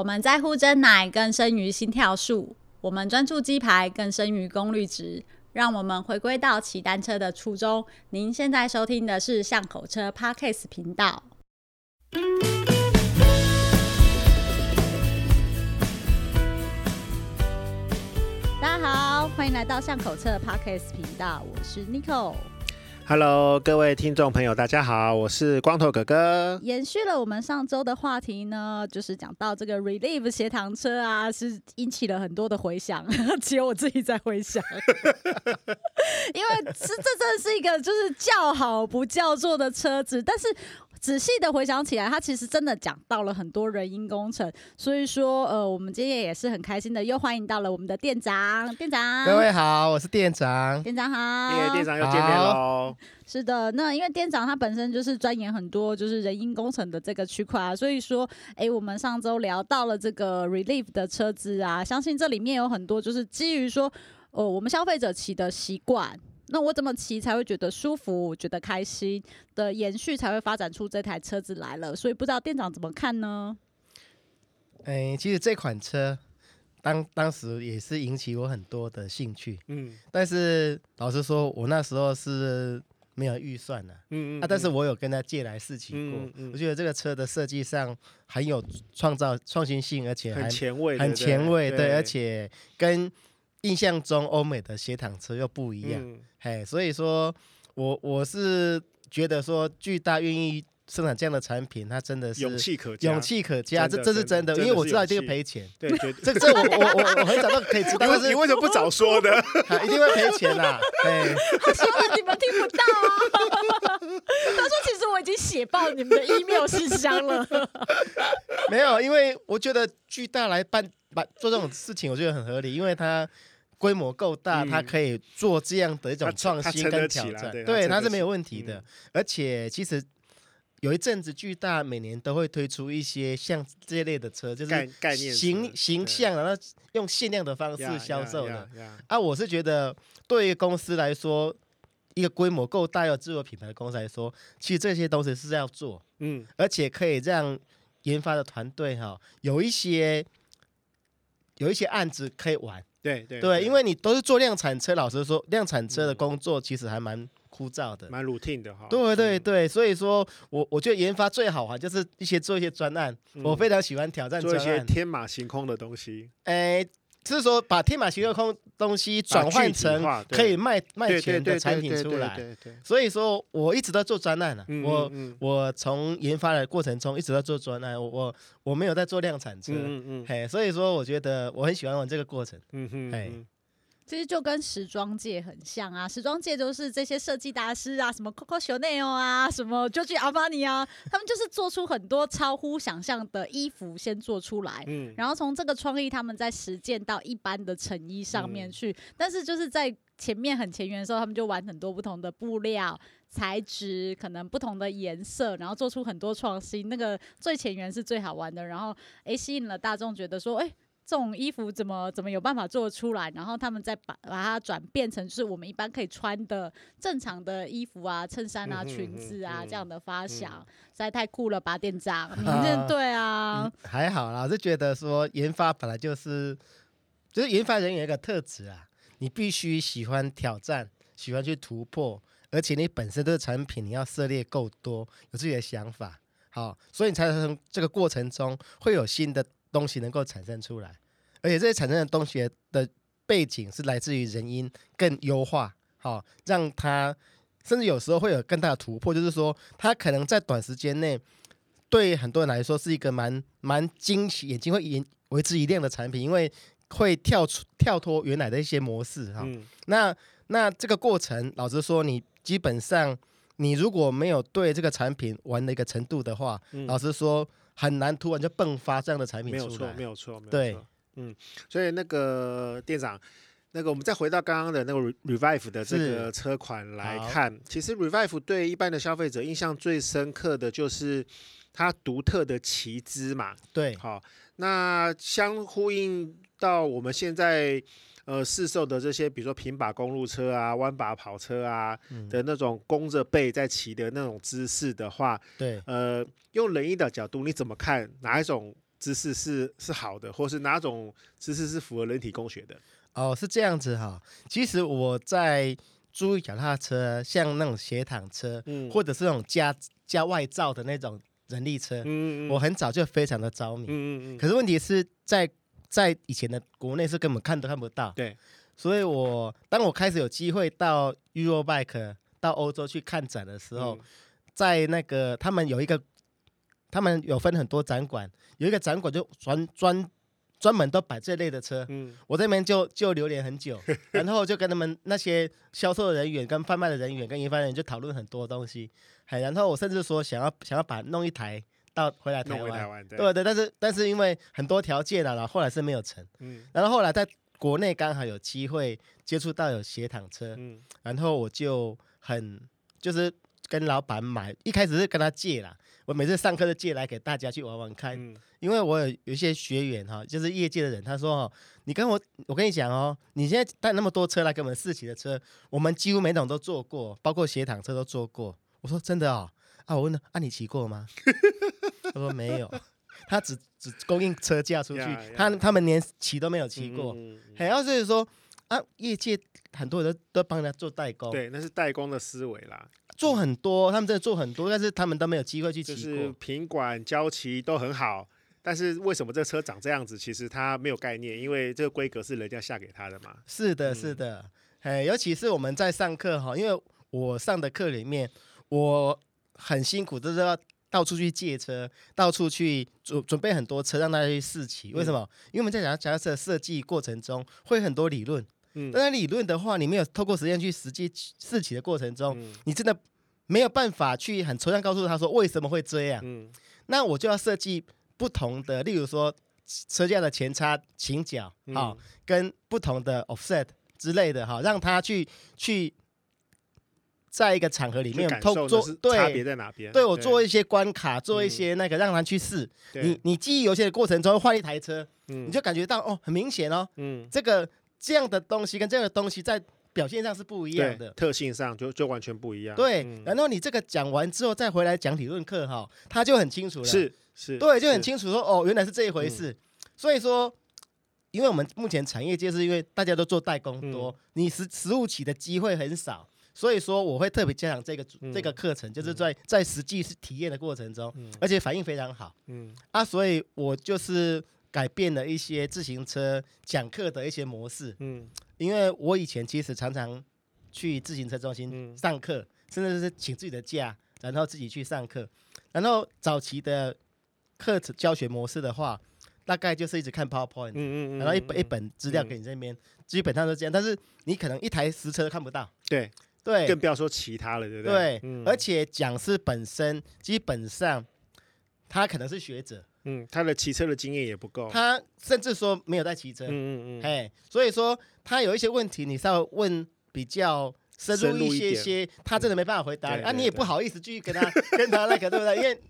我们在乎真奶更胜于心跳数，我们专注鸡排更胜于功率值。让我们回归到骑单车的初衷。您现在收听的是巷口车 Podcast 频道。大家好，欢迎来到巷口车 Podcast 频道，我是 Nicole。Hello，各位听众朋友，大家好，我是光头哥哥。延续了我们上周的话题呢，就是讲到这个 Relief 斜糖车啊，是引起了很多的回响，只有我自己在回响，因为是这真的是一个就是叫好不叫座的车子，但是。仔细的回想起来，他其实真的讲到了很多人因工程，所以说，呃，我们今天也是很开心的，又欢迎到了我们的店长，店长，各位好，我是店长，店长好，耶，店长又见面喽。是的，那因为店长他本身就是钻研很多就是人因工程的这个区块啊，所以说，哎，我们上周聊到了这个 Relief 的车子啊，相信这里面有很多就是基于说，呃，我们消费者骑的习惯。那我怎么骑才会觉得舒服、觉得开心的延续，才会发展出这台车子来了？所以不知道店长怎么看呢？哎，其实这款车当当时也是引起我很多的兴趣，嗯，但是老实说，我那时候是没有预算的，嗯嗯，啊，但是我有跟他借来试骑过，嗯嗯，我觉得这个车的设计上很有创造创新性，而且很前卫，很前卫，对，而且跟。印象中欧美的斜躺车又不一样，嗯、嘿，所以说我我是觉得说巨大愿意生产这样的产品，它真的是勇气可嘉，勇气可嘉，这这是真的，因为我知道这个赔钱，对，对。这这我我我我很早都可以知道，但是你为什么不早说呢？一定会赔钱呐，哎，他说了你们听不到啊，他说其实我已经写爆你们的 email 信箱了，没有，因为我觉得巨大来办。把做这种事情，我觉得很合理，因为它规模够大，它、嗯、可以做这样的一种创新跟挑战，对，对，它是没有问题的。嗯、而且其实有一阵子，巨大每年都会推出一些像这一类的车，就是概念形形象，然后用限量的方式销售的。啊，我是觉得对于公司来说，一个规模够大、有自有品牌的公司来说，其实这些东西是要做，嗯，而且可以让研发的团队哈有一些。有一些案子可以玩，对对对，因为你都是做量产车，老实说，量产车的工作其实还蛮枯燥的，蛮 routine 的哈。对对对，所以说我我觉得研发最好哈就是一些做一些专案，我非常喜欢挑战，做一些天马行空的东西。哎。就是说，把天马行空东西转换成可以卖卖钱的产品出来。所以说，我一直都做专案了。我我从研发的过程中一直在做专案。我我我没有在做量产车。嗯嗯。嘿，所以说，我觉得我很喜欢玩这个过程。嗯哼。嘿。其实就跟时装界很像啊，时装界都是这些设计大师啊，什么 Coco Chanel 啊，什么 Giorgio Armani 啊，他们就是做出很多超乎想象的衣服，先做出来，嗯，然后从这个创意，他们在实践到一般的成衣上面去。嗯、但是就是在前面很前沿的时候，他们就玩很多不同的布料、材质，可能不同的颜色，然后做出很多创新。那个最前沿是最好玩的，然后诶吸引了大众，觉得说，诶。这种衣服怎么怎么有办法做出来？然后他们再把把它转变成是我们一般可以穿的正常的衣服啊，衬衫啊，裙子啊，这样的发想，实在太酷了吧，店长！你认对啊？还好啦，我是觉得说研发本来就是，就是研发人员有一个特质啊，你必须喜欢挑战，喜欢去突破，而且你本身的产品你要涉猎够多，有自己的想法，好，所以你才从这个过程中会有新的。东西能够产生出来，而且这些产生的东西的背景是来自于人因更优化，好，让它甚至有时候会有更大的突破，就是说它可能在短时间内对很多人来说是一个蛮蛮惊喜，眼睛会为为之一亮的产品，因为会跳出跳脱原来的一些模式哈。嗯、那那这个过程，老实说，你基本上你如果没有对这个产品玩的一个程度的话，嗯、老实说。很难突然就迸发这样的产品出来，没有错，没有错，没有错。对，嗯，所以那个店长，那个我们再回到刚刚的那个 Revive 的这个车款来看，其实 Revive 对一般的消费者印象最深刻的就是它独特的旗姿嘛。对，好，那相呼应到我们现在。呃，市售的这些，比如说平把公路车啊、弯把跑车啊、嗯、的那种弓着背在骑的那种姿势的话，对，呃，用人医的角度，你怎么看哪一种姿势是是好的，或是哪种姿势是符合人体工学的？哦，是这样子哈。其实我在租脚踏车，像那种斜躺车，嗯，或者是那种加加外罩的那种人力车，嗯，嗯，嗯，我很早就非常的着迷，嗯嗯嗯。可是问题是在在以前的国内是根本看都看不到，对。所以我当我开始有机会到 Eurobike 到欧洲去看展的时候，嗯、在那个他们有一个。他们有分很多展馆，有一个展馆就专专专门都摆这类的车。嗯，我这边就就留连很久，然后就跟他们那些销售的人员、跟贩卖的人员、跟研发人员就讨论很多东西。还然后我甚至说想要想要把弄一台到回来台湾。台湾对，对对，但是但是因为很多条件了，然后后来是没有成。嗯，然后后来在国内刚好有机会接触到有斜躺车，嗯，然后我就很就是跟老板买，一开始是跟他借啦。我每次上课都借来给大家去玩玩看，嗯、因为我有有一些学员哈，就是业界的人，他说哦，你跟我，我跟你讲哦，你现在带那么多车来给我们试骑的车，我们几乎每种都坐过，包括斜躺车都坐过。我说真的哦，啊，我问他，啊，你骑过吗？他说没有，他只只供应车架出去，他他们连骑都没有骑过。还要是说啊，业界很多人都都帮他做代工，对，那是代工的思维啦。做很多，他们真的做很多，但是他们都没有机会去骑过。就是品管、交期都很好，但是为什么这车长这样子？其实他没有概念，因为这个规格是人家下给他的嘛。是的，是的，哎、嗯，尤其是我们在上课哈，因为我上的课里面，我很辛苦，就是要到处去借车，到处去准准备很多车让大家去试骑。为什么？嗯、因为我们在讲脚踏车设计过程中会很多理论，嗯，当然理论的话，你没有透过实验去实际试骑的过程中，嗯、你真的。没有办法去很抽象告诉他说为什么会这样，嗯，那我就要设计不同的，例如说车架的前叉倾角，好，跟不同的 offset 之类的，哈，让他去去在一个场合里面透做对差别在哪边？对我做一些关卡，做一些那个让他去试。你你记忆犹新的过程中换一台车，你就感觉到哦，很明显哦，嗯，这个这样的东西跟这样的东西在。表现上是不一样的，特性上就就完全不一样。对，嗯、然后你这个讲完之后再回来讲理论课哈，他就很清楚了。是是，对，就很清楚说哦，原来是这一回事。嗯、所以说，因为我们目前产业界是因为大家都做代工多，嗯、你实实物起的机会很少，所以说我会特别加强这个、嗯、这个课程，就是在在实际是体验的过程中，嗯、而且反应非常好。嗯啊，所以我就是改变了一些自行车讲课的一些模式。嗯。因为我以前其实常常去自行车中心上课，嗯、甚至是请自己的假，然后自己去上课。然后早期的课程教学模式的话，大概就是一直看 PowerPoint，嗯嗯嗯，然后一本一本资料给你这边，嗯、基本上都这样。但是你可能一台实车都看不到，对对，更不要说其他了，对不对？对，嗯、而且讲师本身基本上他可能是学者。嗯，他的骑车的经验也不够，他甚至说没有在骑车，嗯嗯嗯，哎，所以说他有一些问题，你稍微问比较深入一些些，他真的没办法回答，啊，你也不好意思继续跟他 跟他那个，对不对？因为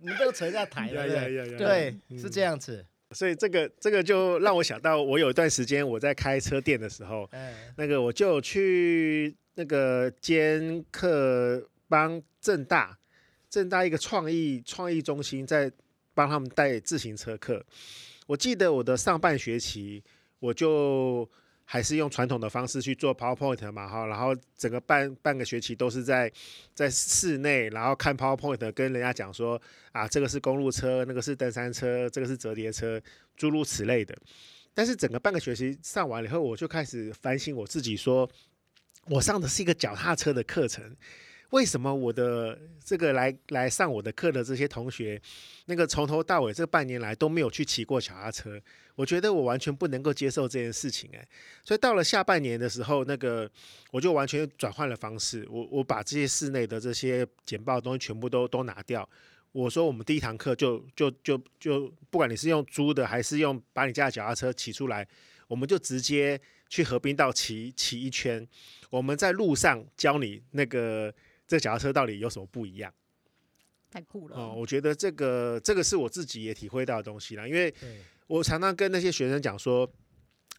你不能扯下台了，对对，是这样子。所以这个这个就让我想到，我有一段时间我在开车店的时候，那个我就去那个兼课帮正大正大一个创意创意中心在。帮他们带自行车课，我记得我的上半学期，我就还是用传统的方式去做 PowerPoint 嘛，哈，然后整个半半个学期都是在在室内，然后看 PowerPoint，跟人家讲说啊，这个是公路车，那个是登山车，这个是折叠车，诸如此类的。但是整个半个学期上完了以后，我就开始反省我自己，说我上的是一个脚踏车的课程。为什么我的这个来来上我的课的这些同学，那个从头到尾这半年来都没有去骑过脚踏车？我觉得我完全不能够接受这件事情，哎，所以到了下半年的时候，那个我就完全转换了方式，我我把这些室内的这些简报的东西全部都都拿掉。我说我们第一堂课就就就就，不管你是用租的还是用把你家的脚踏车骑出来，我们就直接去河滨道骑骑一圈，我们在路上教你那个。这脚踏车到底有什么不一样？太酷了！哦，我觉得这个这个是我自己也体会到的东西啦。因为我常常跟那些学生讲说，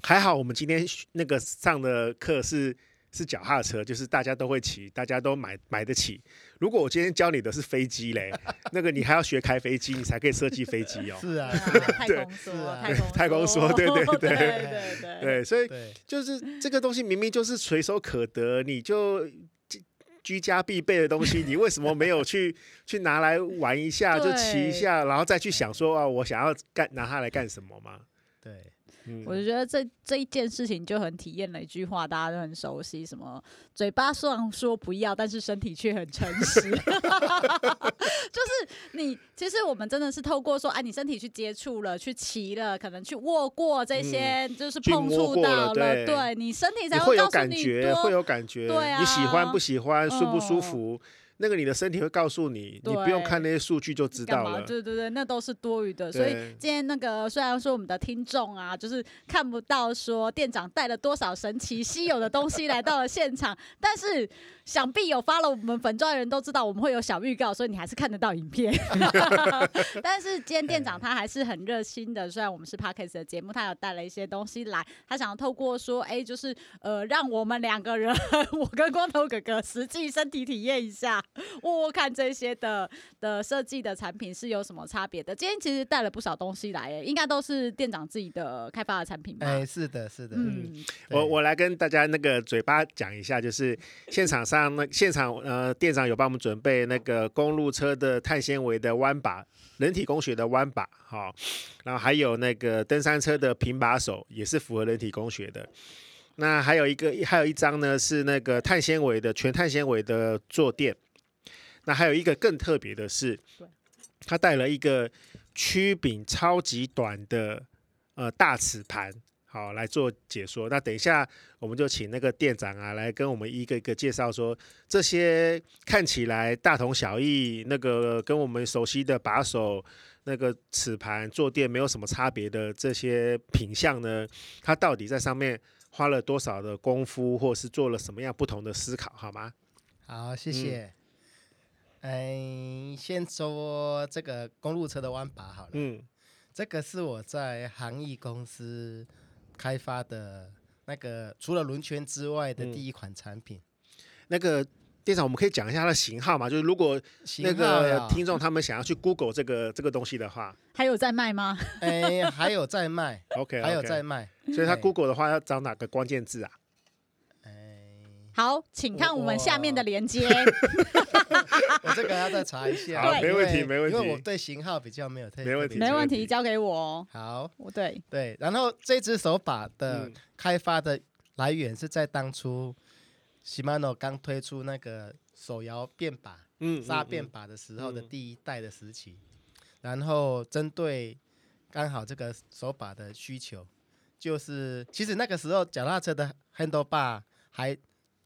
还好我们今天那个上的课是是脚踏车，就是大家都会骑，大家都买买得起。如果我今天教你的是飞机嘞，那个你还要学开飞机，你才可以设计飞机哦。是啊，太空说，太空说，对 对对对对对，所以就是这个东西明明就是随手可得，你就居家必备的东西，你为什么没有去 去拿来玩一下，就骑一下，然后再去想说啊，我想要干拿它来干什么吗？我就觉得这这一件事情就很体验了一句话，大家都很熟悉，什么嘴巴虽然说不要，但是身体却很诚实。就是你，其实我们真的是透过说，哎，你身体去接触了，去骑了，可能去握过这些，嗯、就是碰触到了，了对，对你身体才会有感觉，会有感觉，对啊，你喜欢不喜欢，舒不舒服。嗯那个你的身体会告诉你，你不用看那些数据就知道了。对对对，那都是多余的。所以今天那个虽然说我们的听众啊，就是看不到说店长带了多少神奇稀有的东西来到了现场，但是。想必有发了我们粉钻的人都知道我们会有小预告，所以你还是看得到影片。但是今天店长他还是很热心的，虽然我们是 Podcast 的节目，他有带了一些东西来，他想要透过说，哎、就是呃，让我们两个人，我跟光头哥哥实际身体体验一下，握握看这些的的设计的产品是有什么差别的。今天其实带了不少东西来，哎，应该都是店长自己的开发的产品吧？哎、是的，是的。嗯，我我来跟大家那个嘴巴讲一下，就是现场。上那现场呃，店长有帮我们准备那个公路车的碳纤维的弯把，人体工学的弯把，好，然后还有那个登山车的平把手，也是符合人体工学的。那还有一个，还有一张呢，是那个碳纤维的全碳纤维的坐垫。那还有一个更特别的是，他带了一个曲柄超级短的呃大齿盘。好，来做解说。那等一下，我们就请那个店长啊，来跟我们一个一个介绍说，这些看起来大同小异，那个跟我们熟悉的把手、那个齿盘、坐垫没有什么差别的这些品相呢，它到底在上面花了多少的功夫，或是做了什么样不同的思考，好吗？好，谢谢。嗯，先说这个公路车的弯把好了。嗯，这个是我在航艺公司。开发的那个除了轮圈之外的第一款产品，嗯、那个店长，我们可以讲一下它的型号嘛？就是如果那个听众他们想要去 Google 这个这个东西的话，还有在卖吗？哎、欸，还有在卖，OK，还有在卖。所以他 Google 的话要找哪个关键字啊？好，请看我们下面的连接。我这个要再查一下。好，没问题，没问题。因为我对型号比较没有太。没问题，没问题，交给我。好，对对。然后这只手把的开发的来源是在当初 Shimano 刚推出那个手摇变把、嗯，沙变把的时候的第一代的时期。然后针对刚好这个手把的需求，就是其实那个时候脚踏车的 handle bar 还。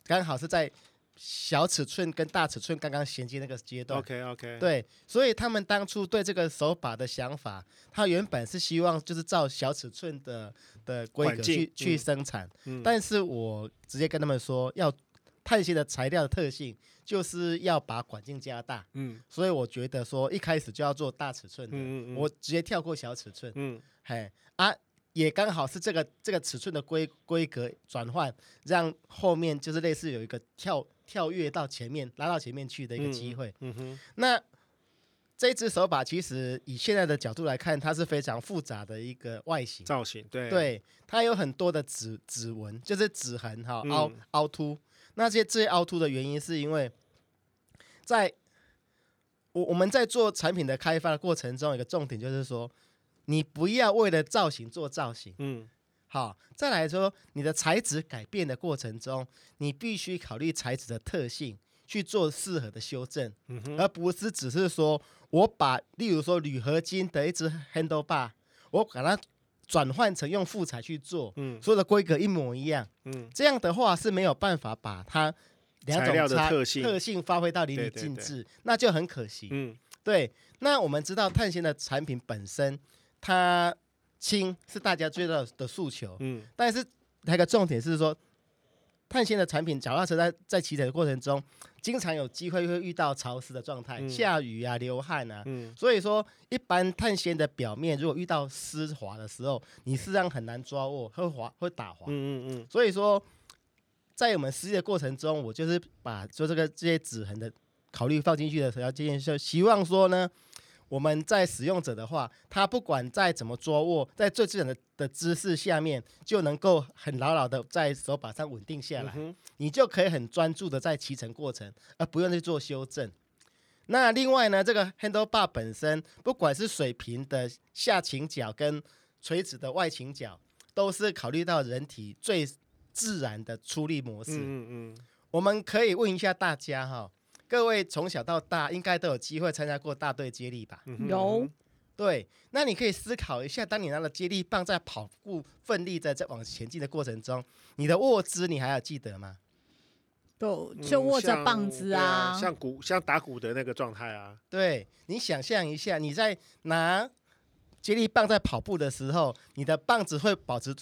刚好是在小尺寸跟大尺寸刚刚衔接那个阶段。OK OK。对，所以他们当初对这个手把的想法，他原本是希望就是照小尺寸的的规格去去生产。嗯。但是我直接跟他们说，要碳纤的材料的特性就是要把管径加大。嗯。所以我觉得说一开始就要做大尺寸的。嗯嗯。我直接跳过小尺寸。嗯。嘿啊。也刚好是这个这个尺寸的规规格转换，让后面就是类似有一个跳跳跃到前面拉到前面去的一个机会。嗯，嗯哼。那这只手把其实以现在的角度来看，它是非常复杂的一个外形造型。对。对，它有很多的指指纹，就是指痕哈，凹凹凸。那些这些凹凸的原因是因为在我我们在做产品的开发的过程中，有一个重点就是说。你不要为了造型做造型，嗯，好，再来说你的材质改变的过程中，你必须考虑材质的特性去做适合的修正，嗯，而不是只是说我把例如说铝合金的一只 handle bar，我把它转换成用副材去做，嗯，所有的规格一模一样，嗯，这样的话是没有办法把它两种的特性。特性发挥到淋漓尽致，那就很可惜，嗯，对。那我们知道碳纤的产品本身。它轻是大家最大的诉求，嗯，但是还有一个重点是说，碳纤的产品，脚踏车在在骑乘的过程中，经常有机会会遇到潮湿的状态，嗯、下雨啊、流汗啊，嗯，所以说一般碳纤的表面如果遇到湿滑的时候，你实际上很难抓握，会滑会打滑，嗯嗯嗯，所以说在我们实际的过程中，我就是把做这个这些指痕的考虑放进去的时候，这件事希望说呢，我们在使用者的话，他不管再怎么捉握，在最自然的的姿势下面，就能够很牢牢的在手把上稳定下来，嗯、你就可以很专注的在骑乘过程，而不用去做修正。那另外呢，这个 handle bar 本身，不管是水平的下倾角跟垂直的外倾角，都是考虑到人体最自然的出力模式。嗯嗯，我们可以问一下大家哈，各位从小到大应该都有机会参加过大队接力吧？有。对，那你可以思考一下，当你拿了接力棒在跑步奋力的在往前进的过程中，你的握姿你还要记得吗？就就握着棒子啊，嗯、像，啊像鼓像打鼓的那个状态啊。对，你想象一下，你在拿接力棒在跑步的时候，你的棒子会保持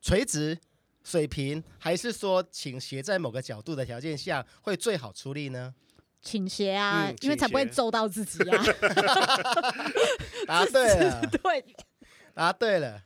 垂直水平，还是说倾斜在某个角度的条件下会最好出力呢？倾斜啊，嗯、因为才不会揍到自己啊。答对了，对，答对了。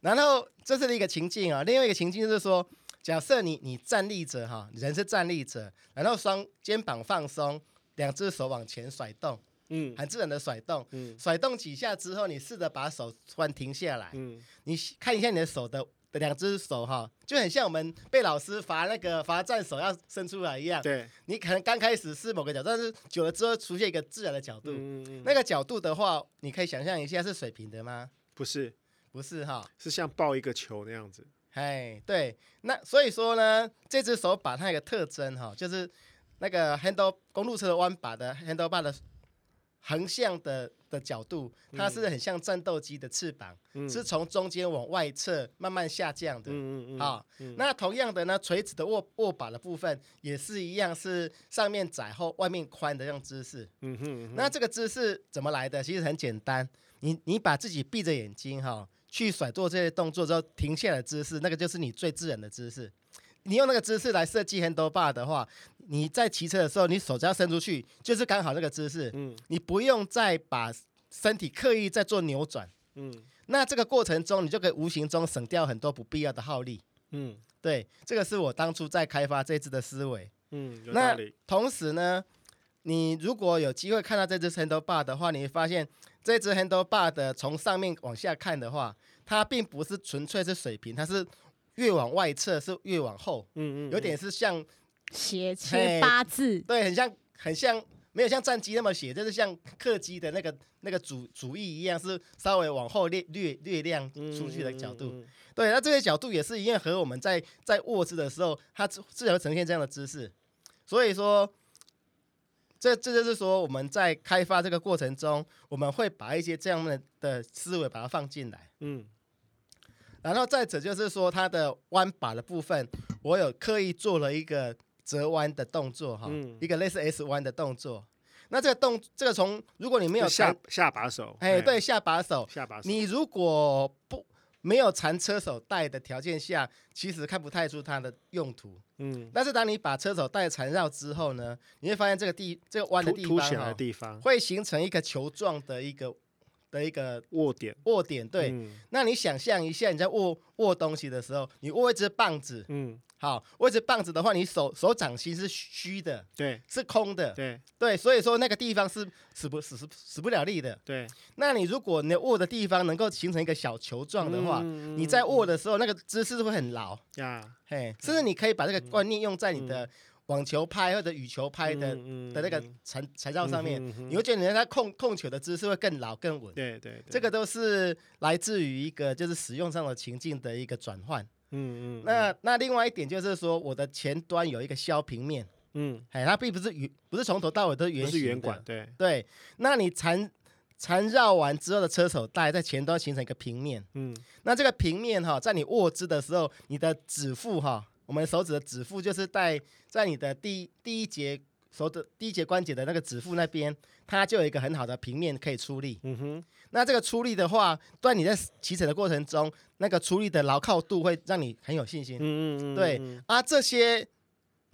然后这是一个情境啊，另外一个情境就是说。假设你你站立着哈，人是站立着，然后双肩膀放松，两只手往前甩动，嗯，很自然的甩动，嗯，甩动几下之后，你试着把手突然停下来，嗯，你看一下你的手的两只手哈，就很像我们被老师罚那个罚站手要伸出来一样，对，你可能刚开始是某个角度，但是久了之后出现一个自然的角度，嗯嗯，那个角度的话，你可以想象一下是水平的吗？不是，不是哈，是像抱一个球那样子。哎，对，那所以说呢，这只手把它一个特征哈，就是那个 handle 公路车的弯把的 handle bar 的横向的的角度，它是很像战斗机的翅膀，嗯、是从中间往外侧慢慢下降的。嗯嗯啊，嗯、那同样的呢，垂直的握握把的部分也是一样，是上面窄后外面宽的这种姿势。嗯哼，嗯哼，那这个姿势怎么来的？其实很简单，你你把自己闭着眼睛哈。去甩做这些动作之后停下来的姿势，那个就是你最自然的姿势。你用那个姿势来设计 handle bar 的话，你在骑车的时候，你手只要伸出去，就是刚好那个姿势。嗯，你不用再把身体刻意再做扭转。嗯，那这个过程中，你就可以无形中省掉很多不必要的耗力。嗯，对，这个是我当初在开发这只的思维。嗯，那同时呢，你如果有机会看到这只 handle bar 的话，你会发现。这只 handle bar 的从上面往下看的话，它并不是纯粹是水平，它是越往外侧是越往后，嗯嗯，有点是像斜切八字，对，很像很像没有像战机那么斜，就是像客机的那个那个主主翼一样，是稍微往后略略略亮出去的角度，嗯嗯嗯、对，那这些角度也是一样，和我们在在握姿的时候，它自自然会呈现这样的姿势，所以说。这这就是说，我们在开发这个过程中，我们会把一些这样的的思维把它放进来，嗯，然后再者就是说，它的弯把的部分，我有刻意做了一个折弯的动作，哈，嗯，一个类似 S 弯的动作。那这个动，这个从如果你没有下下把手，哎，对，下把手，下把手，你如果不。没有缠车手带的条件下，其实看不太出它的用途。嗯，但是当你把车手带缠绕之后呢，你会发现这个地这个弯的地方，凸显的地方会形成一个球状的一个的一个握点。握点，对。嗯，那你想象一下，你在握握东西的时候，你握一支棒子，嗯。好，握着棒子的话，你手手掌心是虚的，对，是空的，对。对，所以说那个地方是使不使使使不了力的，对。那你如果你握的地方能够形成一个小球状的话，嗯、你在握的时候，那个姿势会很牢。呀，嘿，甚至你可以把这个观念用在你的网球拍或者羽球拍的、嗯、的那个材材料上面，你会觉得你在控控球的姿势会更牢更稳，对，对对，这个都是来自于一个就是使用上的情境的一个转换。嗯嗯，那那另外一点就是说，我的前端有一个削平面，嗯，哎，它并不是圆，不是从头到尾都是圆，是圆管，对。对。那你缠缠绕完之后的车手带在前端形成一个平面，嗯，那这个平面哈，在你握姿的时候，你的指腹哈，我们手指的指腹就是在在你的第第一节手的第一节关节的那个指腹那边，它就有一个很好的平面可以出力，嗯哼。那这个出力的话，当你在骑乘的过程中，那个出力的牢靠度会让你很有信心。嗯嗯嗯。对啊，这些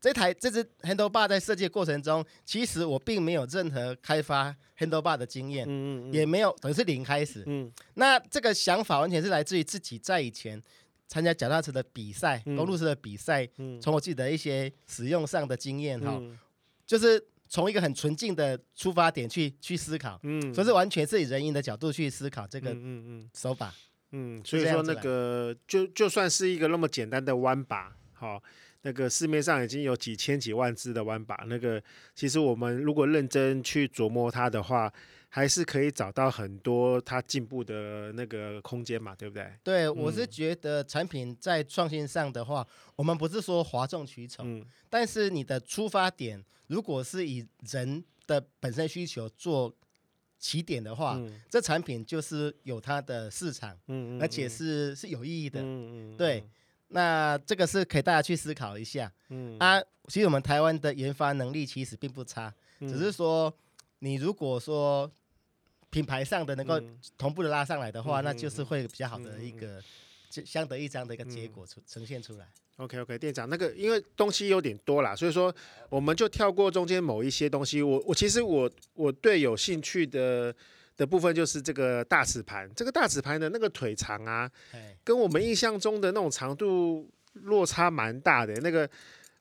这台这支 handle bar 在设计的过程中，其实我并没有任何开发 handle bar 的经验，嗯嗯，也没有等于是零开始。嗯。那这个想法完全是来自于自己在以前参加脚踏车的比赛，公路车的比赛，从、嗯、我自己的一些使用上的经验哈、嗯，就是从一个很纯净的出发点去去思考，嗯，所以是完全是以人因的角度去思考这个嗯嗯手法，嗯，所以说那个就就算是一个那么简单的弯把，好。那个市面上已经有几千几万只的弯把，那个其实我们如果认真去琢磨它的话，还是可以找到很多它进步的那个空间嘛，对不对？对，我是觉得产品在创新上的话，嗯、我们不是说哗众取宠、嗯，但是你的出发点如果是以人的本身需求做起点的话，嗯、这产品就是有它的市场，嗯而且是是有意义的，嗯嗯嗯。对。那这个是可以大家去思考一下，嗯。啊，其实我们台湾的研发能力其实并不差，嗯、只是说你如果说品牌上的能够同步的拉上来的话，嗯、那就是会比较好的一个相得益彰的一个结果出、嗯、呈现出来。OK OK，店长，那个因为东西有点多啦，所以说我们就跳过中间某一些东西。我我其实我我对有兴趣的。的部分就是这个大齿盘，这个大齿盘的那个腿长啊，跟我们印象中的那种长度落差蛮大的。那个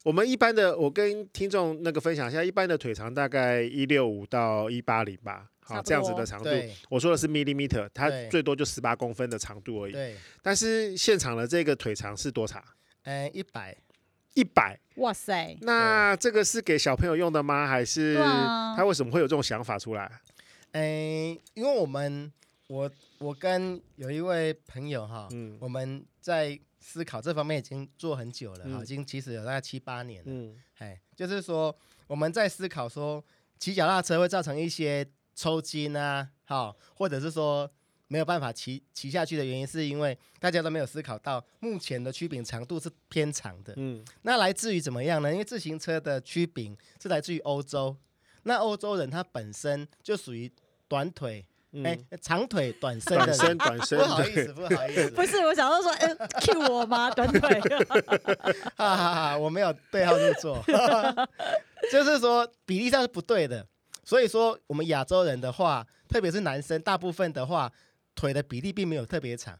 我们一般的，我跟听众那个分享一下，一般的腿长大概一六五到一八零吧，好，这样子的长度。我说的是 millimeter，它最多就十八公分的长度而已。对。但是现场的这个腿长是多长？呃，一百，一百。哇塞！那这个是给小朋友用的吗？还是他为什么会有这种想法出来？诶、欸，因为我们我我跟有一位朋友哈、嗯，我们在思考这方面已经做很久了已经其实有大概七八年了。嗯，哎，就是说我们在思考说骑脚踏车会造成一些抽筋啊，好，或者是说没有办法骑骑下去的原因，是因为大家都没有思考到目前的曲柄长度是偏长的。嗯，那来自于怎么样呢？因为自行车的曲柄是来自于欧洲，那欧洲人他本身就属于。短腿，哎、嗯，长腿短身的，短身短身，不好意思，不好意思，不是，我想要说，哎、欸、，cue 我吗？短腿，哈哈哈，我没有对号入座，就是说比例上是不对的，所以说我们亚洲人的话，特别是男生，大部分的话，腿的比例并没有特别长，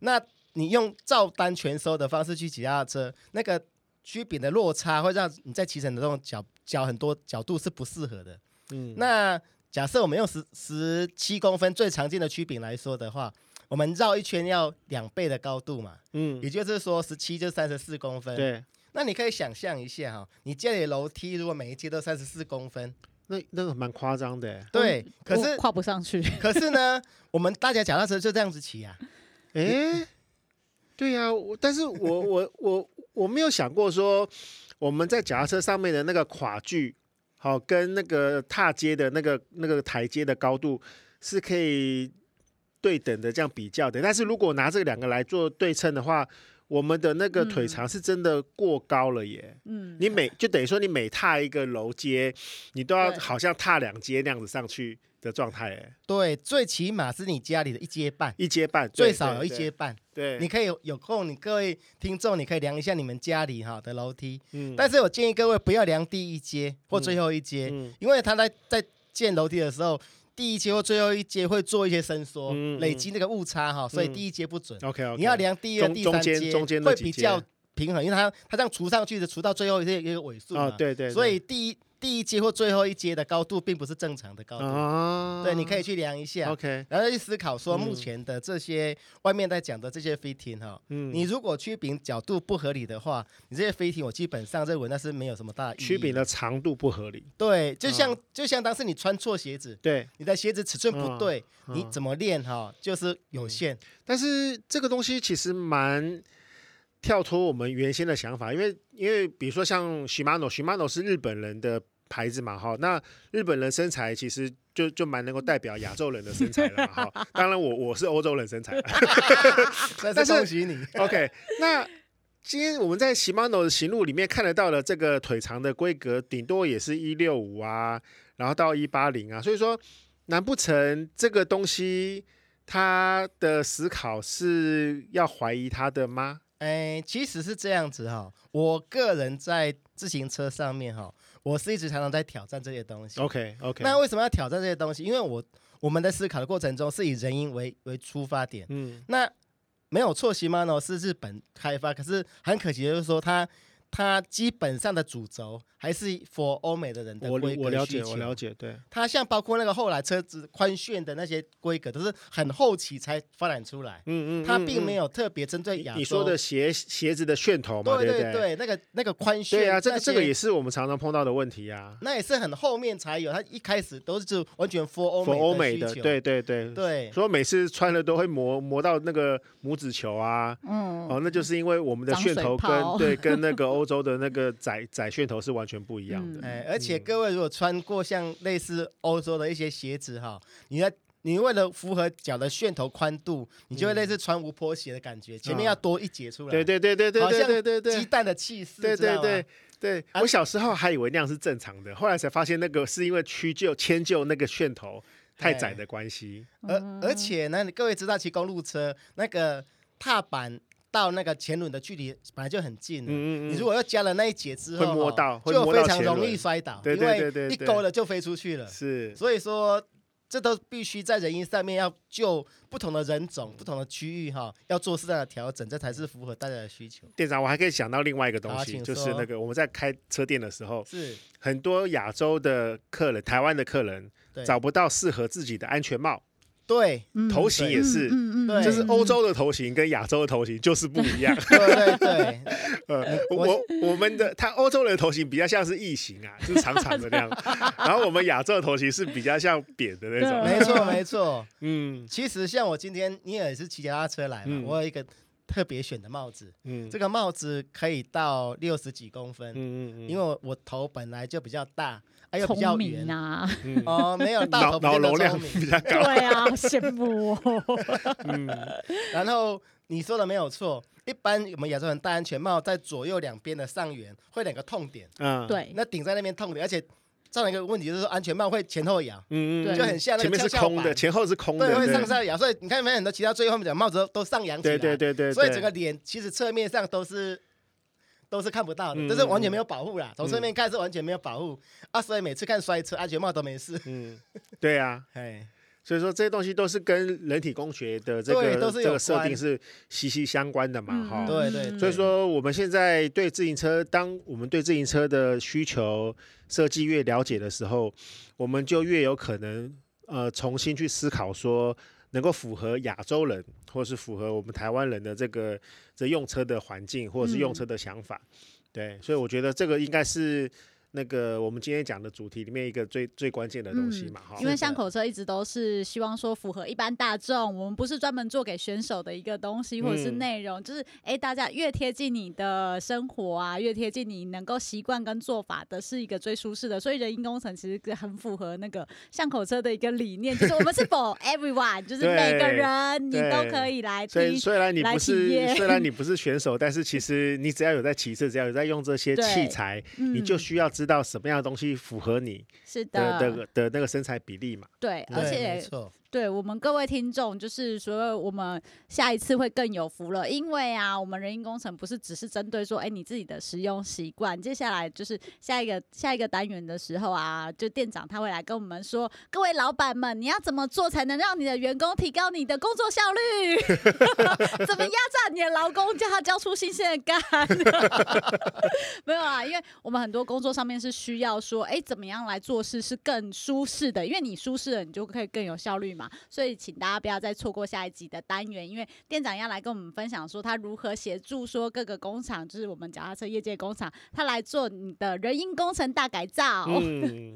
那你用照单全收的方式去骑脚踏车，那个曲柄的落差会让你在骑乘的这种角角很多角度是不适合的，嗯，那。假设我们用十十七公分最常见的曲柄来说的话，我们绕一圈要两倍的高度嘛，嗯，也就是说十七就三十四公分。对，那你可以想象一下哈，你家里的楼梯如果每一阶都三十四公分，那那个蛮夸张的。对，可是跨不上去。可是呢，我们大家脚踏车就这样子骑啊。哎、欸，对呀、啊，但是我我我我没有想过说我们在脚踏车上面的那个跨距。好，跟那个踏阶的那个那个台阶的高度是可以对等的，这样比较的。但是如果拿这两个来做对称的话，我们的那个腿长是真的过高了耶。嗯，你每就等于说你每踏一个楼阶，你都要好像踏两阶那样子上去的状态。哎，对，最起码是你家里的一阶半，一阶半，最少有一阶半。对，你可以有，有空，你各位听众，你可以量一下你们家里哈的楼梯。嗯，但是我建议各位不要量第一阶或最后一阶，嗯，因为他在在建楼梯的时候，第一节或最后一节会做一些伸缩，嗯，累积那个误差哈，所以第一节不准。OK，嗯，你要量第二、第三阶会比较平衡，因为它它这样除上去的，除到最后一些一个尾数啊。对，对。所以第一。第一阶或最后一阶的高度并不是正常的高度，哦、对，你可以去量一下，OK，然后去思考说目前的这些外面在讲的这些 fitting 哈，嗯，你如果曲柄角度不合理的话，你这些 fitting 我基本上认为那是没有什么大的意义。曲柄的长度不合理，对，就像、哦、就像当时你穿错鞋子，对，你的鞋子尺寸不对，哦、你怎么练哈就是有限。但是这个东西其实蛮跳脱我们原先的想法，因为因为比如说像 Shimano，Shimano 是日本人的。牌子嘛，哈，那日本人身材其实就就蛮能够代表亚洲人的身材了嘛，哈。当然我我是欧洲人身材，但是恭喜你。OK，那今天我们在 Shimano 的行路里面看得到的这个腿长的规格，顶多也是一六五啊，然后到一八零啊，所以说，难不成这个东西它的思考是要怀疑它的吗？哎，其实是这样子哈，我个人在自行车上面哈。我是一直常常在挑战这些东西。OK OK。那为什么要挑战这些东西？因为我我们在思考的过程中是以人因为为出发点。嗯。那没有错，Shimano 是日本开发，可是很可惜的就是说它。它基本上的主轴还是 for 欧美的人的规格需求。我了解，我了解，对。它像包括那个后来车子宽炫的那些规格，都是很后期才发展出来。嗯嗯。它并没有特别针对亚洲。你说的鞋鞋子的楦头嘛，对对对，那个那个宽炫。对啊，这个这个也是我们常常碰到的问题啊。那也是很后面才有，它一开始都是完全 for 欧美的。对对对对。所以每次穿了都会磨磨到那个拇指球啊。嗯。哦，那就是因为我们的楦头跟对跟那个欧。欧洲的那个窄窄楦头是完全不一样的，哎、嗯，而且各位如果穿过像类似欧洲的一些鞋子哈，你要你为了符合脚的楦头宽度，你就会类似穿无坡鞋的感觉，嗯、前面要多一截出来，对对对对对对对对，鸡蛋的气势，对对对。对，我小时候还以为那样是正常的，后来才发现那个是因为屈就迁就那个楦头太窄的关系，而而且呢，各位知道骑公路车那个踏板。到那个前轮的距离本来就很近，嗯嗯，你如果要加了那一节之后，会摸到，就非常容易摔倒，对对对对，因为一勾了就飞出去了。是，所以说这都必须在人因上面要就不同的人种、不同的区域哈，要做适当的调整，这才是符合大家的需求。店长，我还可以想到另外一个东西，就是那个我们在开车店的时候，是。很多亚洲的客人、台湾的客人找不到适合自己的安全帽。对，头型也是，就是欧洲的头型跟亚洲的头型就是不一样。对对对，呃，我我们的他欧洲人的头型比较像是异形啊，就是长长的那样，然后我们亚洲的头型是比较像扁的那种。没错没错，嗯，其实像我今天你也是骑脚踏车来嘛，我有一个特别选的帽子，嗯，这个帽子可以到六十几公分，嗯嗯嗯，因为我头本来就比较大。还有比较圆。啊，哦，没有大头脑容量比较高，对啊，羡慕。哦。嗯，然后你说的没有错，一般我们亚洲人戴安全帽在左右两边的上缘会两个痛点，嗯，对，那顶在那边痛点，而且造成一个问题就是说安全帽会前后摇，嗯嗯，就很像那个前面是空的，前后是空的，对，会上下摇，所以你看没有很多其他最后面的帽子都上扬起来，对对对对，所以整个脸其实侧面上都是。都是看不到的，嗯、都是完全没有保护啦。从侧面看是完全没有保护、嗯、啊，所以每次看摔车，安全帽都没事。嗯，对啊，哎，所以说这些东西都是跟人体工学的这个这个设定是息息相关的嘛，哈、嗯。对对。所以说我们现在对自行车，当我们对自行车的需求设计越了解的时候，我们就越有可能呃重新去思考说。能够符合亚洲人，或是符合我们台湾人的这个这用车的环境，或者是用车的想法，嗯、对，所以我觉得这个应该是。那个我们今天讲的主题里面一个最最关键的东西嘛，哈、嗯，因为巷口车一直都是希望说符合一般大众，我们不是专门做给选手的一个东西或者是内容，嗯、就是哎、欸，大家越贴近你的生活啊，越贴近你能够习惯跟做法的，是一个最舒适的。所以人因工程其实很符合那个巷口车的一个理念，就是我们是 for everyone，就是每个人你都可以来听。虽然你不是虽然你不是选手，但是其实你只要有在骑车，只要有在用这些器材，嗯、你就需要知。知道什么样的东西符合你是的的的，的那个身材比例嘛？对，而且对我们各位听众，就是说我们下一次会更有福了，因为啊，我们人因工程不是只是针对说，哎，你自己的使用习惯，接下来就是下一个下一个单元的时候啊，就店长他会来跟我们说，各位老板们，你要怎么做才能让你的员工提高你的工作效率？怎么压榨你的劳工，叫他交出新鲜的干？没有啊，因为我们很多工作上面是需要说，哎，怎么样来做事是更舒适的，因为你舒适了，你就可以更有效率嘛。所以，请大家不要再错过下一集的单元，因为店长要来跟我们分享说他如何协助说各个工厂，就是我们脚踏车业界工厂，他来做你的人因工程大改造。嗯，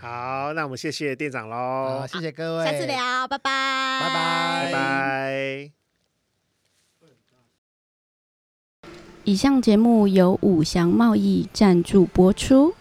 好，那我们谢谢店长喽，好，谢谢各位，下次聊，拜拜，拜拜，拜拜。以上节目由五祥贸易赞助播出。